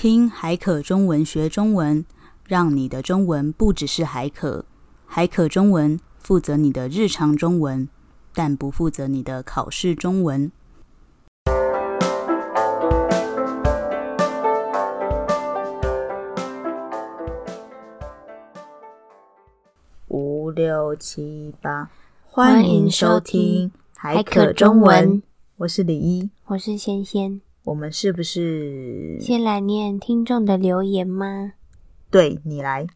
听海可中文学中文，让你的中文不只是海可。海可中文负责你的日常中文，但不负责你的考试中文。五六七八，欢迎收听海可中文。我是李一，我是仙仙。我们是不是先来念听众的留言吗？对，你来。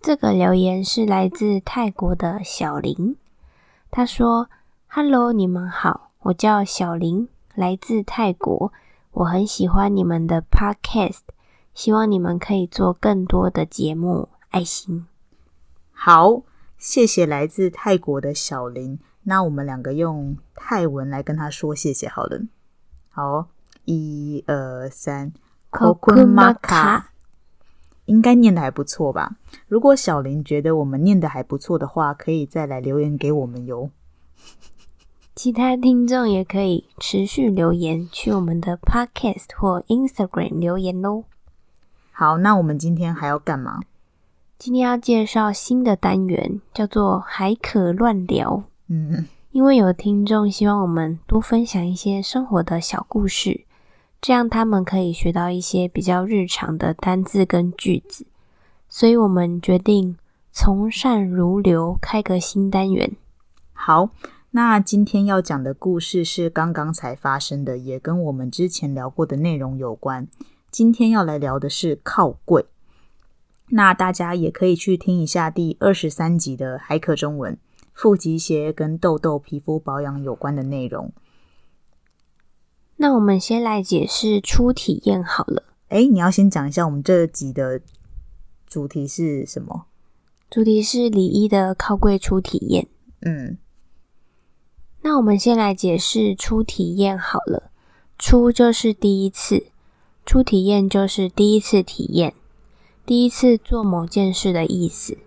这个留言是来自泰国的小林，他说：“Hello，你们好，我叫小林，来自泰国。我很喜欢你们的 Podcast，希望你们可以做更多的节目。爱心。”好，谢谢来自泰国的小林。那我们两个用泰文来跟他说谢谢好了。好，一二三，Kokumaka，应该念的还不错吧？如果小林觉得我们念的还不错的话，可以再来留言给我们哟。其他听众也可以持续留言，去我们的 Podcast 或 Instagram 留言喽。好，那我们今天还要干嘛？今天要介绍新的单元，叫做还可乱聊。嗯。因为有听众希望我们多分享一些生活的小故事，这样他们可以学到一些比较日常的单字跟句子，所以我们决定从善如流，开个新单元。好，那今天要讲的故事是刚刚才发生的，也跟我们之前聊过的内容有关。今天要来聊的是靠柜，那大家也可以去听一下第二十三集的海可中文。复习一些跟痘痘、皮肤保养有关的内容。那我们先来解释初体验好了。诶，你要先讲一下我们这集的主题是什么？主题是李一的靠柜初体验。嗯，那我们先来解释初体验好了。初就是第一次，初体验就是第一次体验，第一次做某件事的意思。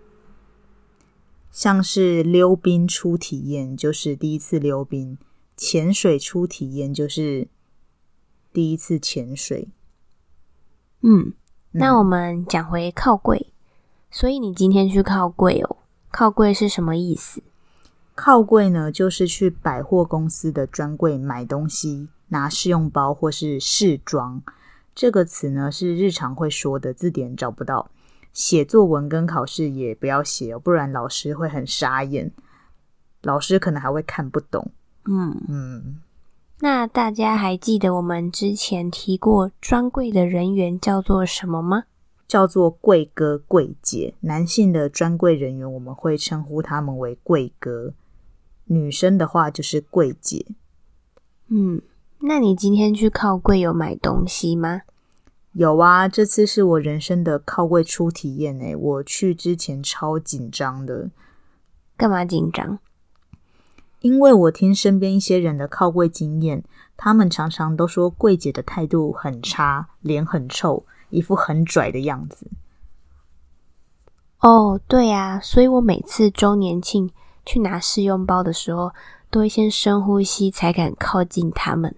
像是溜冰初体验，就是第一次溜冰；潜水初体验，就是第一次潜水。嗯，那我们讲回靠柜，所以你今天去靠柜哦。靠柜是什么意思？靠柜呢，就是去百货公司的专柜买东西，拿试用包或是试装。这个词呢，是日常会说的，字典找不到。写作文跟考试也不要写哦，不然老师会很傻眼，老师可能还会看不懂。嗯嗯，那大家还记得我们之前提过专柜的人员叫做什么吗？叫做柜哥、柜姐。男性的专柜人员我们会称呼他们为柜哥，女生的话就是柜姐。嗯，那你今天去靠柜有买东西吗？有啊，这次是我人生的靠柜初体验诶，我去之前超紧张的。干嘛紧张？因为我听身边一些人的靠柜经验，他们常常都说柜姐的态度很差，脸很臭，一副很拽的样子。哦，对啊，所以我每次周年庆去拿试用包的时候，都会先深呼吸才敢靠近他们。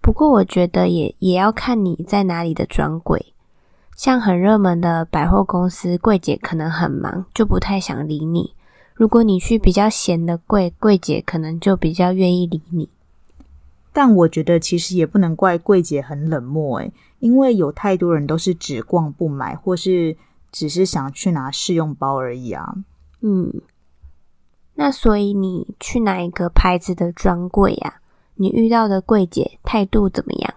不过我觉得也也要看你在哪里的专柜，像很热门的百货公司，柜姐可能很忙，就不太想理你。如果你去比较闲的柜，柜姐可能就比较愿意理你。但我觉得其实也不能怪柜姐很冷漠诶，因为有太多人都是只逛不买，或是只是想去拿试用包而已啊。嗯，那所以你去哪一个牌子的专柜呀？你遇到的柜姐态度怎么样？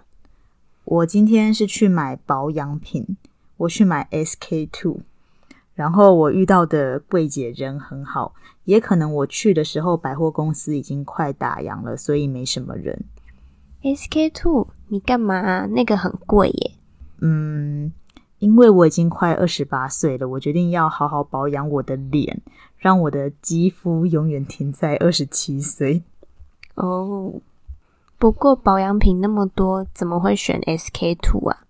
我今天是去买保养品，我去买 SK-II，然后我遇到的柜姐人很好，也可能我去的时候百货公司已经快打烊了，所以没什么人。SK two，你干嘛？那个很贵耶。嗯，因为我已经快二十八岁了，我决定要好好保养我的脸，让我的肌肤永远停在二十七岁。哦。不过保养品那么多，怎么会选 SK two 啊？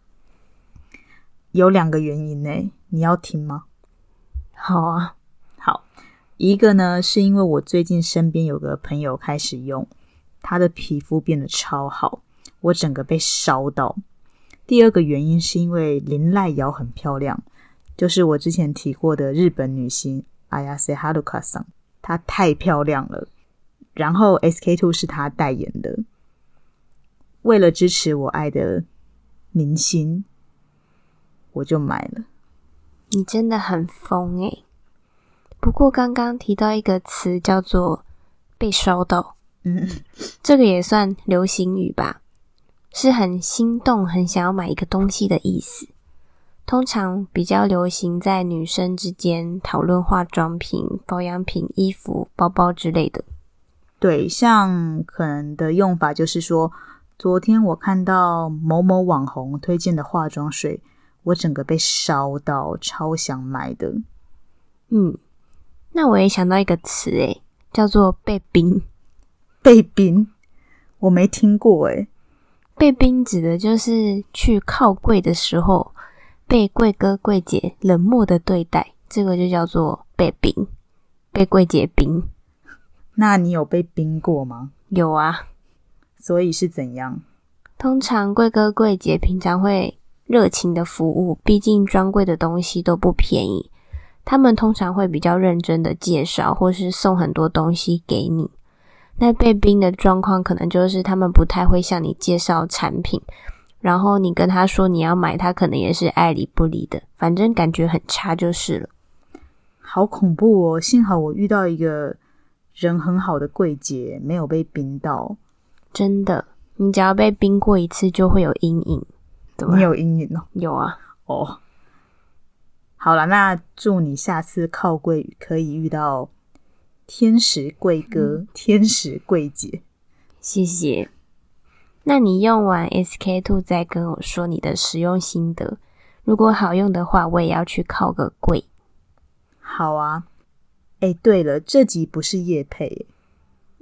有两个原因呢，你要听吗？好啊，好。一个呢，是因为我最近身边有个朋友开始用，他的皮肤变得超好，我整个被烧到。第二个原因是因为林濑遥很漂亮，就是我之前提过的日本女星 Ayase Haruka 桑，她太漂亮了。然后 SK two 是她代言的，为了支持我爱的明星，我就买了。你真的很疯诶。不过刚刚提到一个词叫做“被烧到”，嗯，这个也算流行语吧，是很心动、很想要买一个东西的意思。通常比较流行在女生之间讨论化妆品、保养品、衣服、包包之类的。对，像可能的用法就是说，昨天我看到某某网红推荐的化妆水。我整个被烧到，超想买的。嗯，那我也想到一个词，诶，叫做被冰。被冰，我没听过，诶。被冰指的就是去靠柜的时候，被柜哥柜姐冷漠的对待，这个就叫做被冰，被柜姐冰。那你有被冰过吗？有啊。所以是怎样？通常柜哥柜姐平常会。热情的服务，毕竟专柜的东西都不便宜。他们通常会比较认真的介绍，或是送很多东西给你。那被冰的状况，可能就是他们不太会向你介绍产品，然后你跟他说你要买，他可能也是爱理不理的，反正感觉很差就是了。好恐怖哦！幸好我遇到一个人很好的柜姐，没有被冰到。真的，你只要被冰过一次，就会有阴影。你有阴影哦？有啊。哦，好了，那祝你下次靠柜可以遇到天使贵哥、嗯、天使贵姐。谢谢。那你用完 SK two 再跟我说你的使用心得，如果好用的话，我也要去靠个柜。好啊。哎，对了，这集不是夜配。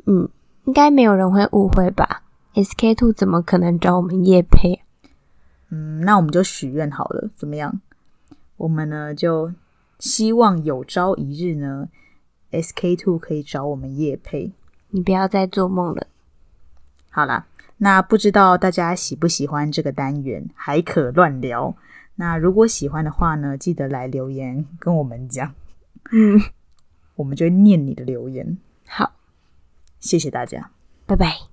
嗯，应该没有人会误会吧？SK two 怎么可能找我们夜配？嗯，那我们就许愿好了，怎么样？我们呢就希望有朝一日呢，SK Two 可以找我们夜配。你不要再做梦了。好啦，那不知道大家喜不喜欢这个单元？还可乱聊。那如果喜欢的话呢，记得来留言跟我们讲。嗯，我们就会念你的留言。好，谢谢大家，拜拜。